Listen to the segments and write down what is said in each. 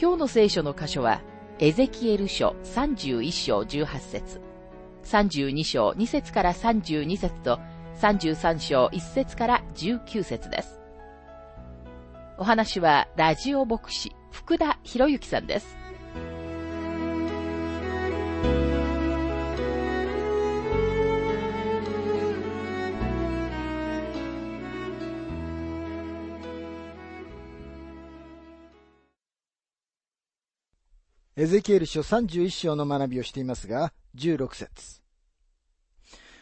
今日の聖書の箇所は、エゼキエル書31章18節32章2節から32節と、33章1節から19節です。お話は、ラジオ牧師、福田博之さんです。エゼキエル書31章の学びをしていますが、16節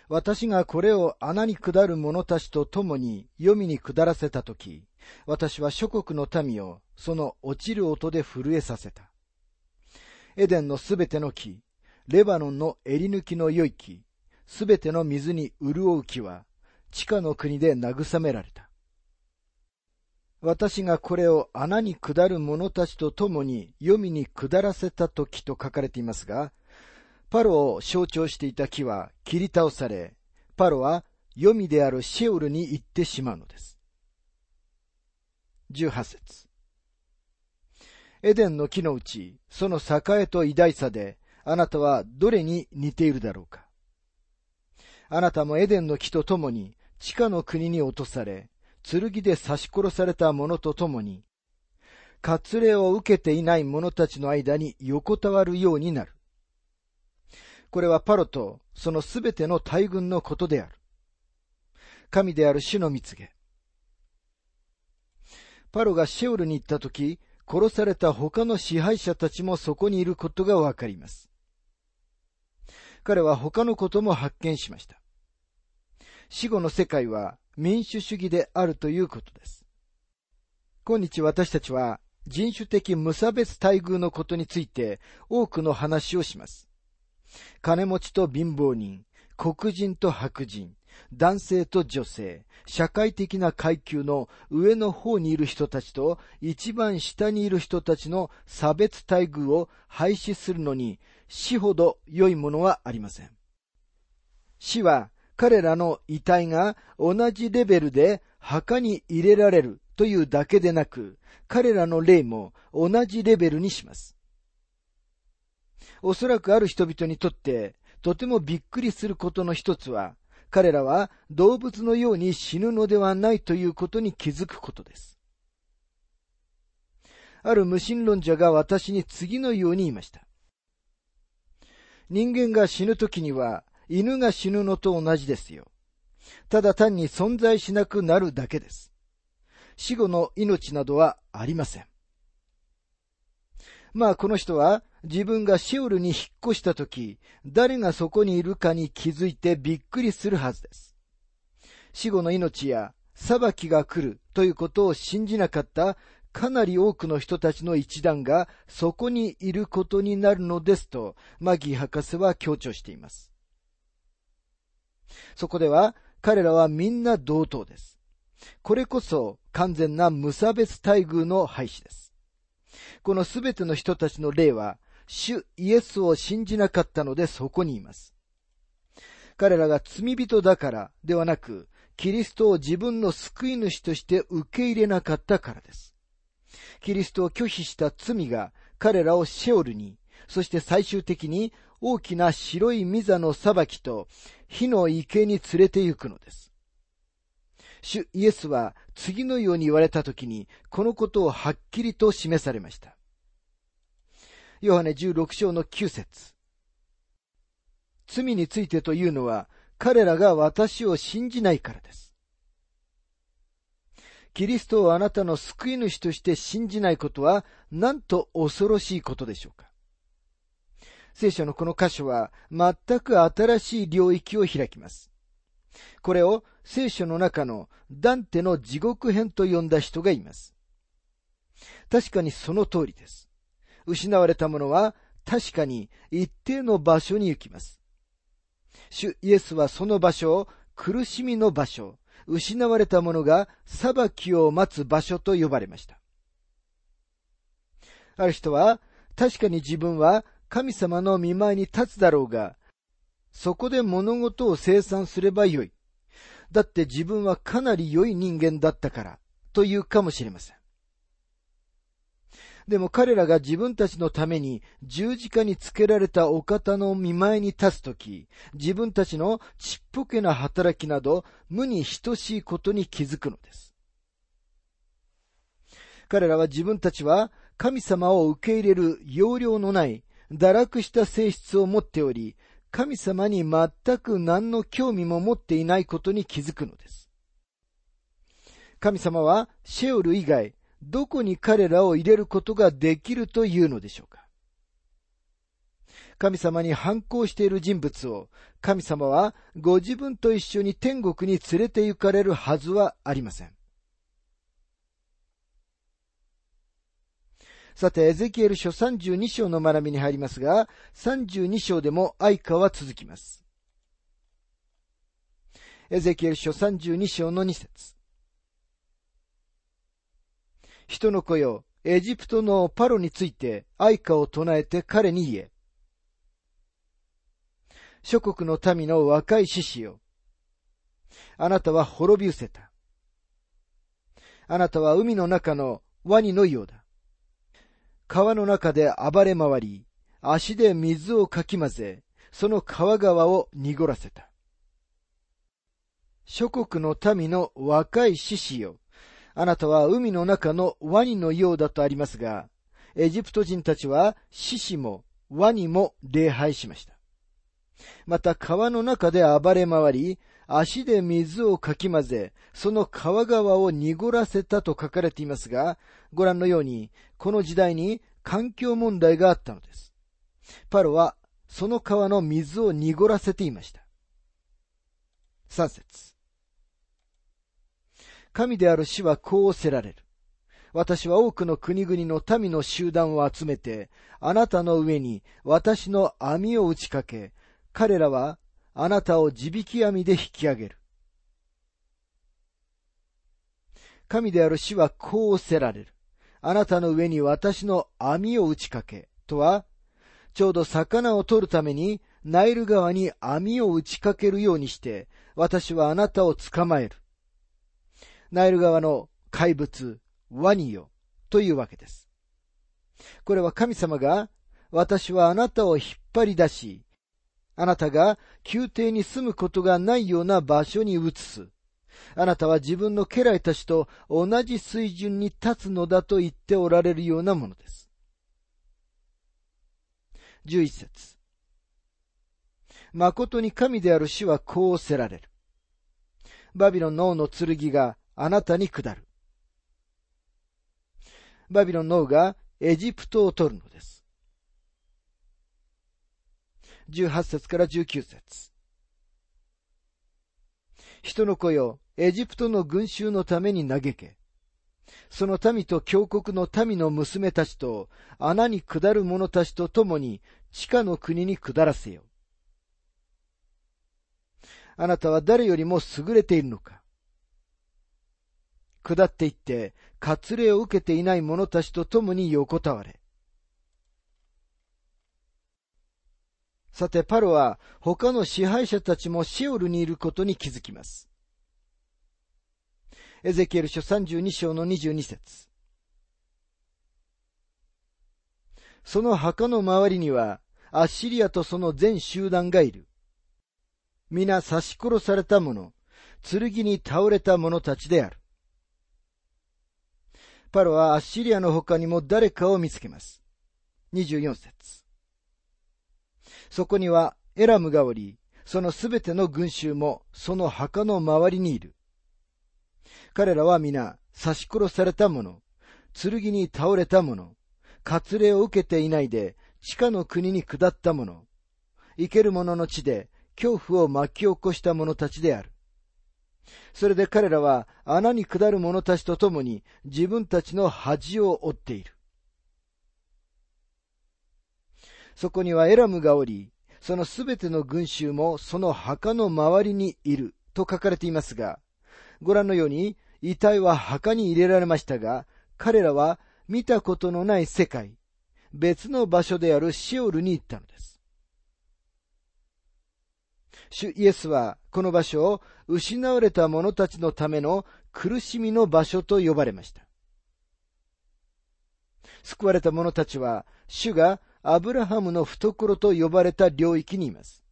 私がこれを穴に下る者たちと共に読みに下らせたとき、私は諸国の民をその落ちる音で震えさせた。エデンのすべての木、レバノンの襟抜きの良い木、すべての水に潤う木は、地下の国で慰められた。私がこれを穴に下る者たちと共に読みに下らせた時と書かれていますが、パロを象徴していた木は切り倒され、パロは読みであるシェオルに行ってしまうのです。18節エデンの木のうち、その栄と偉大さで、あなたはどれに似ているだろうかあなたもエデンの木と共に地下の国に落とされ、剣で刺し殺された者と共に、割礼を受けていない者たちの間に横たわるようになる。これはパロとそのすべての大軍のことである。神である主の蜜げ。パロがシェオルに行った時、殺された他の支配者たちもそこにいることがわかります。彼は他のことも発見しました。死後の世界は民主主義であるということです。今日私たちは人種的無差別待遇のことについて多くの話をします。金持ちと貧乏人、黒人と白人、男性と女性、社会的な階級の上の方にいる人たちと一番下にいる人たちの差別待遇を廃止するのに死ほど良いものはありません。死は彼らの遺体が同じレベルで墓に入れられるというだけでなく、彼らの霊も同じレベルにします。おそらくある人々にとって、とてもびっくりすることの一つは、彼らは動物のように死ぬのではないということに気づくことです。ある無神論者が私に次のように言いました。人間が死ぬ時には犬が死ぬのと同じですよ。ただ単に存在しなくなるだけです。死後の命などはありません。まあこの人は自分がシオルに引っ越した時、誰がそこにいるかに気づいてびっくりするはずです。死後の命や裁きが来るということを信じなかったかなり多くの人たちの一団がそこにいることになるのですと、マギー博士は強調しています。そこでは彼らはみんな同等です。これこそ完全な無差別待遇の廃止です。このすべての人たちの例は、主イエスを信じなかったのでそこにいます。彼らが罪人だからではなく、キリストを自分の救い主として受け入れなかったからです。キリストを拒否した罪が彼らをシェオルに、そして最終的に大きな白いミザの裁きと火の池に連れて行くのです。主イエスは次のように言われたときに、このことをはっきりと示されました。ヨハネ16章の9節罪についてというのは、彼らが私を信じないからです。キリストをあなたの救い主として信じないことは、なんと恐ろしいことでしょうか。聖書のこの箇所は全く新しい領域を開きます。これを聖書の中のダンテの地獄編と呼んだ人がいます。確かにその通りです。失われたものは確かに一定の場所に行きます。主イエスはその場所を苦しみの場所、失われたものが裁きを待つ場所と呼ばれました。ある人は、確かに自分は神様の見舞いに立つだろうが、そこで物事を生産すればよい。だって自分はかなり良い人間だったから、というかもしれません。でも彼らが自分たちのために十字架につけられたお方の見舞いに立つとき、自分たちのちっぽけな働きなど無に等しいことに気づくのです。彼らは自分たちは神様を受け入れる容量のない堕落した性質を持っており、神様に全く何の興味も持っていないことに気づくのです。神様はシェオル以外どこに彼らを入れることができるというのでしょうか神様に反抗している人物を神様はご自分と一緒に天国に連れて行かれるはずはありません。さて、エゼキエル書32章の学びに入りますが、32章でも愛花は続きます。エゼキエル書32章の2節人の子よ、エジプトのパロについて愛歌を唱えて彼に言え。諸国の民の若い獅子よ。あなたは滅び失せた。あなたは海の中のワニのようだ。川の中で暴れ回り、足で水をかき混ぜ、その川川を濁らせた。諸国の民の若い獅子よ。あなたは海の中のワニのようだとありますが、エジプト人たちは獅子もワニも礼拝しました。また川の中で暴れ回り、足で水をかき混ぜ、その川川を濁らせたと書かれていますが、ご覧のように、この時代に環境問題があったのです。パロはその川の水を濁らせていました。三節神である死はこうおせられる。私は多くの国々の民の集団を集めて、あなたの上に私の網を打ちかけ、彼らはあなたを地引き網で引き上げる。神である死はこうおせられる。あなたの上に私の網を打ちかけ、とは、ちょうど魚を取るためにナイル川に網を打ちかけるようにして、私はあなたを捕まえる。ナイル川の怪物、ワニよ、というわけです。これは神様が、私はあなたを引っ張り出し、あなたが宮廷に住むことがないような場所に移す。あなたは自分の家来たちと同じ水準に立つのだと言っておられるようなものです。十一節。誠に神である死はこうせられる。バビロンの王の剣があなたに下る。バビロンの王がエジプトを取るのです。18節から19節人の子よ、エジプトの群衆のために嘆け。その民と強国の民の娘たちと穴に下る者たちと共に地下の国に下らせよ。あなたは誰よりも優れているのか下っていって、割礼を受けていない者たちと共に横たわれ。さて、パロは他の支配者たちもシオルにいることに気づきます。エゼキエル書32章の22節その墓の周りには、アッシリアとその全集団がいる。皆刺し殺された者、剣に倒れた者たちである。パロはアッシリアの他にも誰かを見つけます。24節そこにはエラムがおり、そのすべての群衆もその墓の周りにいる。彼らは皆刺し殺された者、剣に倒れた者、割礼を受けていないで地下の国に下った者、生ける者の地で恐怖を巻き起こした者たちである。それで彼らは穴に下る者たちと共に自分たちの恥を負っている。そこにはエラムがおり、そのすべての群衆もその墓の周りにいると書かれていますが、ご覧のように遺体は墓に入れられましたが、彼らは見たことのない世界、別の場所であるシオルに行ったのです。主イエスはこの場所を失われた者たちのための苦しみの場所と呼ばれました。救われた者たちは主がアブラハムの懐と呼ばれた領域にいます。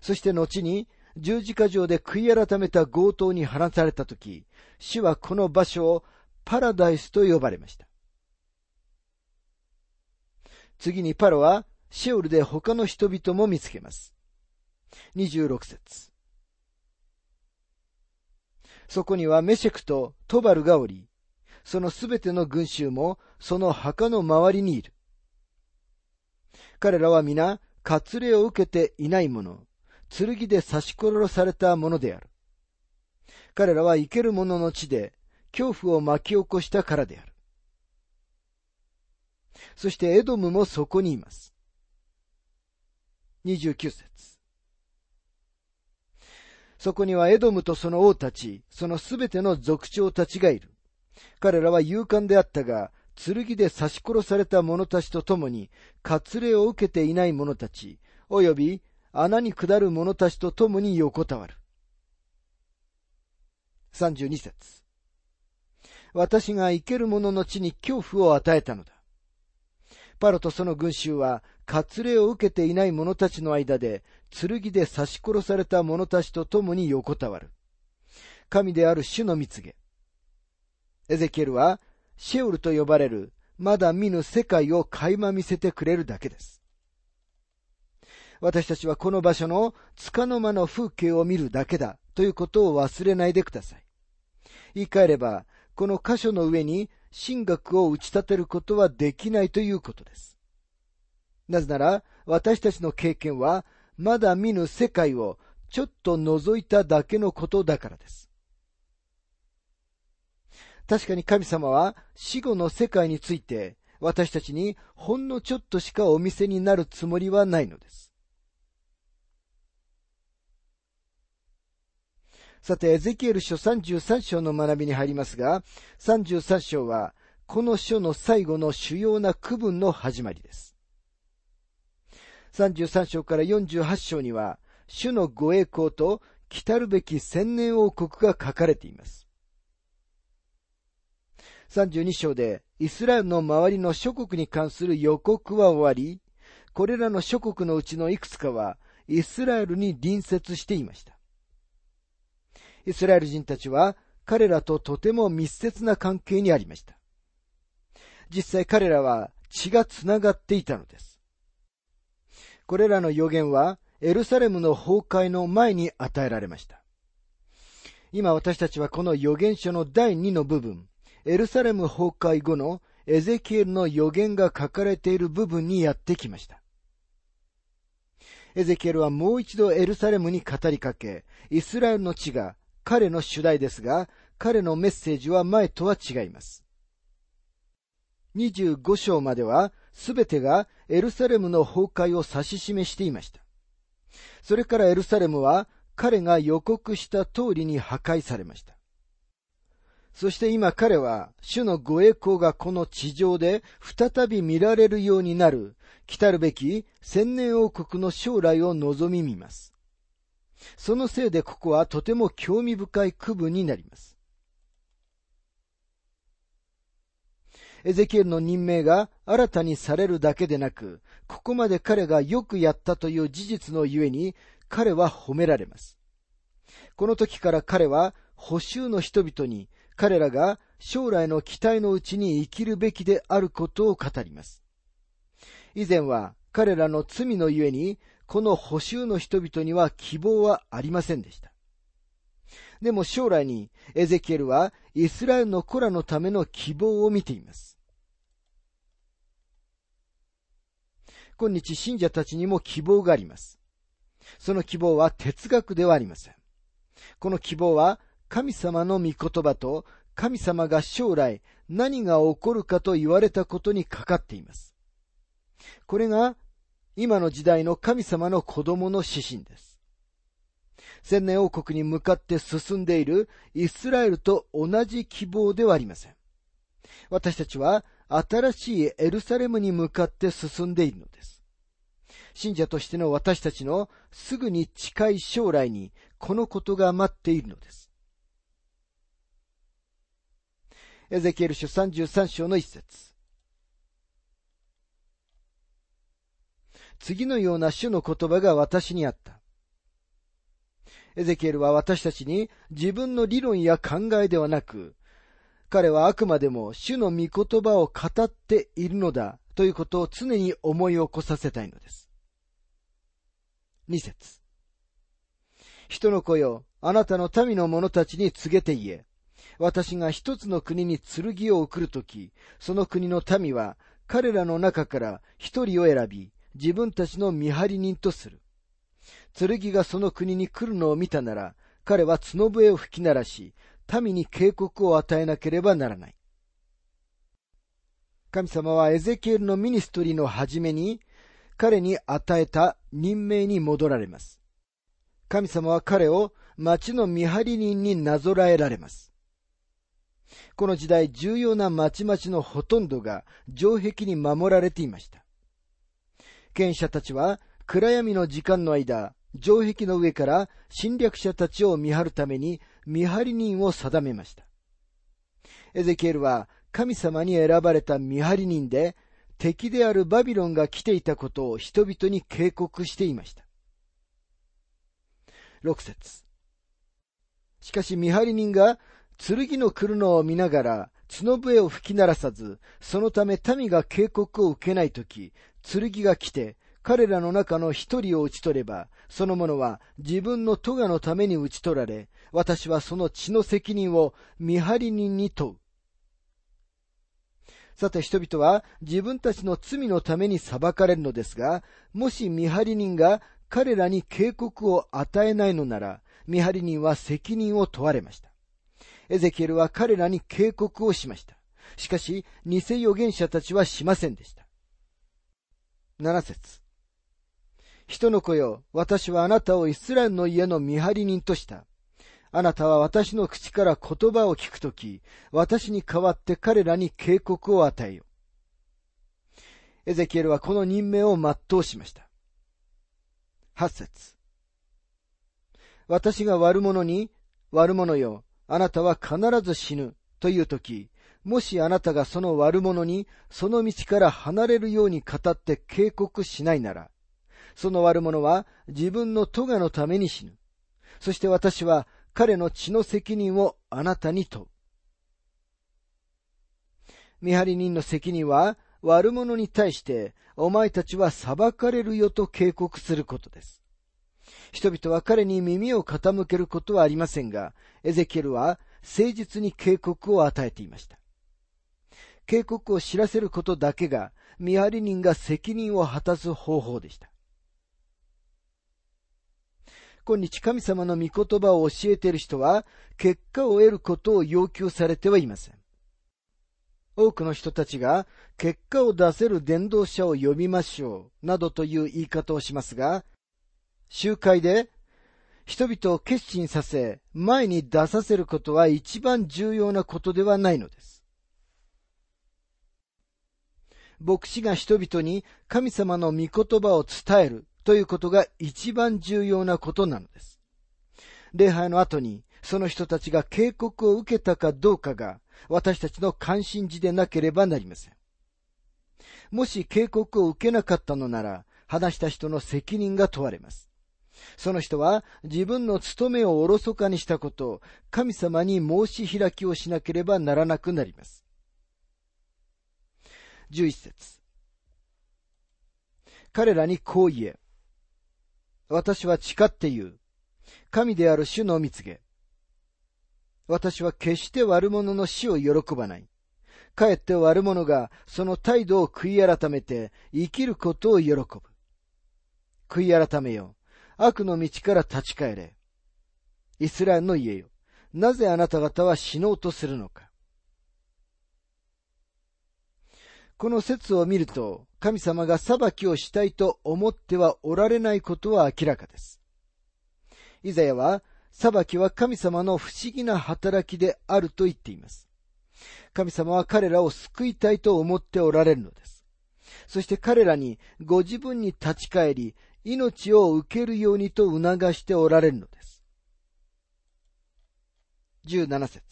そして後に十字架上で悔い改めた強盗に放たれたとき、主はこの場所をパラダイスと呼ばれました。次にパロはシェオルで他の人々も見つけます。26節そこにはメシェクとトバルがおり、そのすべての群衆もその墓の周りにいる。彼らは皆、割礼を受けていない者、剣で刺し殺された者である。彼らは生ける者の地で恐怖を巻き起こしたからである。そしてエドムもそこにいます。29節そこにはエドムとその王たち、そのすべての族長たちがいる。彼らは勇敢であったが、剣で刺し殺された者たちと共に、割礼を受けていない者たち、及び穴に下る者たちと共に横たわる。32節私が生ける者の地に恐怖を与えたのだ。パロとその群衆は、割礼を受けていない者たちの間で、剣で刺し殺された者たちと共に横たわる。神である主の蜜げ。エゼキエルは、シェウルと呼ばれる、まだ見ぬ世界を垣間見せてくれるだけです。私たちはこの場所の束の間の風景を見るだけだということを忘れないでください。言い換えれば、この箇所の上に神学を打ち立てることはできないということです。なぜなら、私たちの経験は、まだ見ぬ世界をちょっと覗いただけのことだからです。確かに神様は死後の世界について私たちにほんのちょっとしかお見せになるつもりはないのです。さて、エゼキエル書33章の学びに入りますが、33章は、この書の最後の主要な区分の始まりです。33章から48章には、主のご栄光と来るべき千年王国が書かれています。32章でイスラエルの周りの諸国に関する予告は終わり、これらの諸国のうちのいくつかはイスラエルに隣接していました。イスラエル人たちは彼らととても密接な関係にありました。実際彼らは血が繋がっていたのです。これらの予言はエルサレムの崩壊の前に与えられました。今私たちはこの予言書の第2の部分、エルサレム崩壊後のエゼキエルの予言が書かれている部分にやってきました。エゼキエルはもう一度エルサレムに語りかけ、イスラエルの地が彼の主題ですが、彼のメッセージは前とは違います。25章までは、すべてがエルサレムの崩壊を指し示していました。それからエルサレムは、彼が予告した通りに破壊されました。そして今彼は、主のご栄光がこの地上で再び見られるようになる、来たるべき千年王国の将来を望み見ます。そのせいでここはとても興味深い区分になります。エゼキエルの任命が新たにされるだけでなく、ここまで彼がよくやったという事実のゆえに、彼は褒められます。この時から彼は、補修の人々に、彼らが将来の期待のうちに生きるべきであることを語ります。以前は彼らの罪のゆえにこの補修の人々には希望はありませんでした。でも将来にエゼキエルはイスラエルの子らのための希望を見ています。今日信者たちにも希望があります。その希望は哲学ではありません。この希望は神様の御言葉と神様が将来何が起こるかと言われたことにかかっています。これが今の時代の神様の子供の指針です。千年王国に向かって進んでいるイスラエルと同じ希望ではありません。私たちは新しいエルサレムに向かって進んでいるのです。信者としての私たちのすぐに近い将来にこのことが待っているのです。エゼキエル書33章の一節。次のような主の言葉が私にあった。エゼキエルは私たちに自分の理論や考えではなく、彼はあくまでも主の御言葉を語っているのだということを常に思い起こさせたいのです。二節人の子よ、あなたの民の者たちに告げて言え。私が一つの国に剣を送るとき、その国の民は彼らの中から一人を選び、自分たちの見張り人とする。剣がその国に来るのを見たなら、彼は角笛を吹き鳴らし、民に警告を与えなければならない。神様はエゼキエルのミニストリーの初めに、彼に与えた任命に戻られます。神様は彼を町の見張り人になぞらえられます。この時代重要な町々のほとんどが城壁に守られていました。権者たちは暗闇の時間の間、城壁の上から侵略者たちを見張るために見張り人を定めました。エゼキエルは神様に選ばれた見張り人で、敵であるバビロンが来ていたことを人々に警告していました。六節しかし見張り人が剣の来るのを見ながら角笛を吹き鳴らさず、そのため民が警告を受けないとき、剣が来て、彼らの中の一人を討ち取れば、その者は自分の咎のために討ち取られ、私はその血の責任を見張り人に問う。さて人々は自分たちの罪のために裁かれるのですが、もし見張り人が彼らに警告を与えないのなら、見張り人は責任を問われました。エゼキエルは彼らに警告をしました。しかし、偽預言者たちはしませんでした。七節人の子よ、私はあなたをイスラエルの家の見張り人とした。あなたは私の口から言葉を聞くとき、私に代わって彼らに警告を与えよ。エゼキエルはこの任命を全うしました。八節私が悪者に、悪者よ、あなたは必ず死ぬというとき、もしあなたがその悪者にその道から離れるように語って警告しないなら、その悪者は自分の咎のために死ぬ。そして私は彼の血の責任をあなたに問う。見張り人の責任は悪者に対してお前たちは裁かれるよと警告することです。人々は彼に耳を傾けることはありませんが、エゼキエルは誠実に警告を与えていました。警告を知らせることだけが見張り人が責任を果たす方法でした。今日神様の御言葉を教えている人は結果を得ることを要求されてはいません。多くの人たちが結果を出せる伝道者を呼びましょうなどという言い方をしますが、集会で人々を決心させ、前に出させることは一番重要なことではないのです。牧師が人々に神様の御言葉を伝えるということが一番重要なことなのです。礼拝の後にその人たちが警告を受けたかどうかが私たちの関心事でなければなりません。もし警告を受けなかったのなら、話した人の責任が問われます。その人は自分の務めをおろそかにしたことを神様に申し開きをしなければならなくなります。11節彼らにこう言え。私は誓って言う。神である主の見告げ。私は決して悪者の死を喜ばない。かえって悪者がその態度を悔い改めて生きることを喜ぶ。悔い改めよ。悪の道から立ち返れ。イスラエルの家よ。なぜあなた方は死のうとするのか。この説を見ると、神様が裁きをしたいと思ってはおられないことは明らかです。イザヤは、裁きは神様の不思議な働きであると言っています。神様は彼らを救いたいと思っておられるのです。そして彼らにご自分に立ち返り、命を受けるようにと促しておられるのです。17節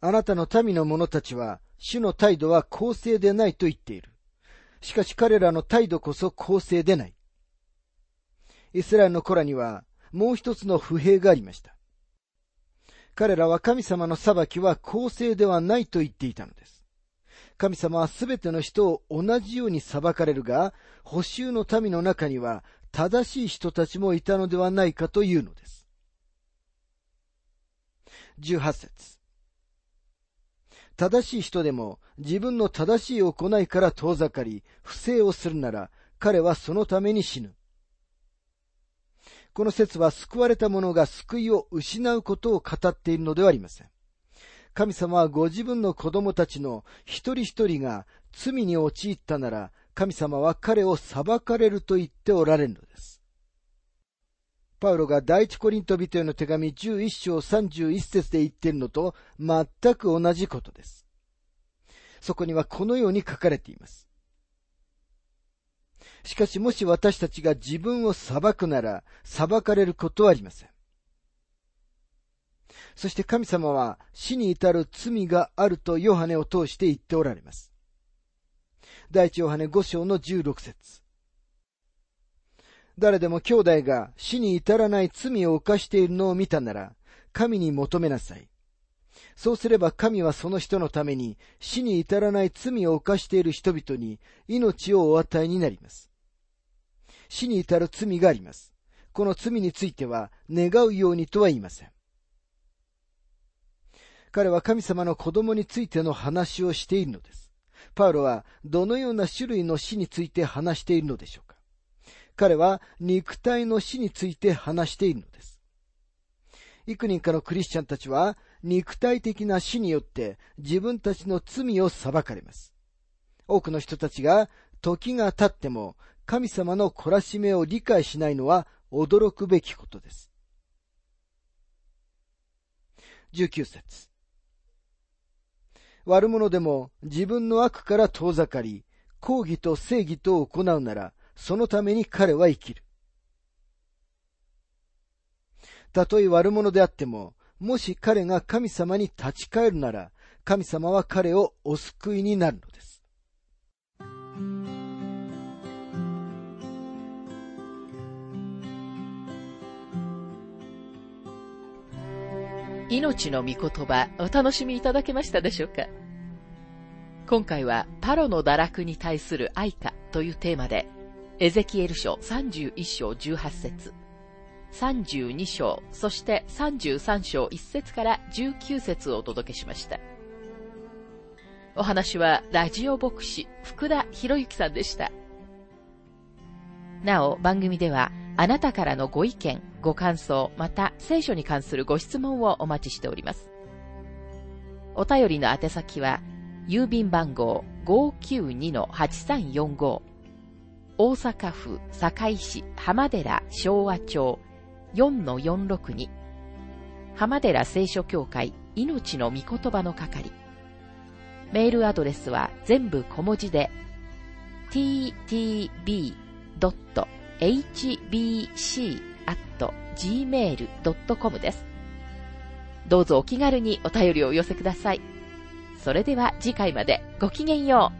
あなたの民の者たちは、主の態度は公正でないと言っている。しかし彼らの態度こそ公正でない。イスラエルの子らには、もう一つの不平がありました。彼らは神様の裁きは公正ではないと言っていたのです。神様はすべての人を同じように裁かれるが、補修の民の中には正しい人たちもいたのではないかというのです。18節正しい人でも自分の正しい行いから遠ざかり、不正をするなら、彼はそのために死ぬ。この説は救われた者が救いを失うことを語っているのではありません。神様はご自分の子供たちの一人一人が罪に陥ったなら、神様は彼を裁かれると言っておられるのです。パウロが第一コリント人への手紙11章31節で言っているのと全く同じことです。そこにはこのように書かれています。しかしもし私たちが自分を裁くなら裁かれることはありません。そして神様は死に至る罪があるとヨハネを通して言っておられます。第一ヨハネ5章の16節誰でも兄弟が死に至らない罪を犯しているのを見たなら、神に求めなさい。そうすれば神はその人のために死に至らない罪を犯している人々に命をお与えになります。死に至る罪があります。この罪については願うようにとは言いません。彼は神様の子供についての話をしているのです。パウロはどのような種類の死について話しているのでしょうか彼は肉体の死について話しているのです。幾人かのクリスチャンたちは肉体的な死によって自分たちの罪を裁かれます。多くの人たちが時が経っても神様の懲らしめを理解しないのは驚くべきことです。19節悪者でも自分の悪から遠ざかり、抗議と正義と行うなら、そのために彼は生きる。たとえ悪者であっても、もし彼が神様に立ち返るなら、神様は彼をお救いになるのです。命の御言葉お楽しみいただけましたでしょうか？今回はパロの堕落に対する愛花というテーマで、エゼキエル書31章18節32章、そして33章1節から19節をお届けしました。お話はラジオ牧師福田博之さんでした。なお番組ではあなたからのご意見、ご感想、また聖書に関するご質問をお待ちしております。お便りの宛先は、郵便番号592-8345大阪府堺市浜寺昭和町4-462浜寺聖書協会命の御言葉の係メールアドレスは全部小文字で ttb. hbc.gmail.com です。どうぞお気軽にお便りをお寄せください。それでは次回までごきげんよう。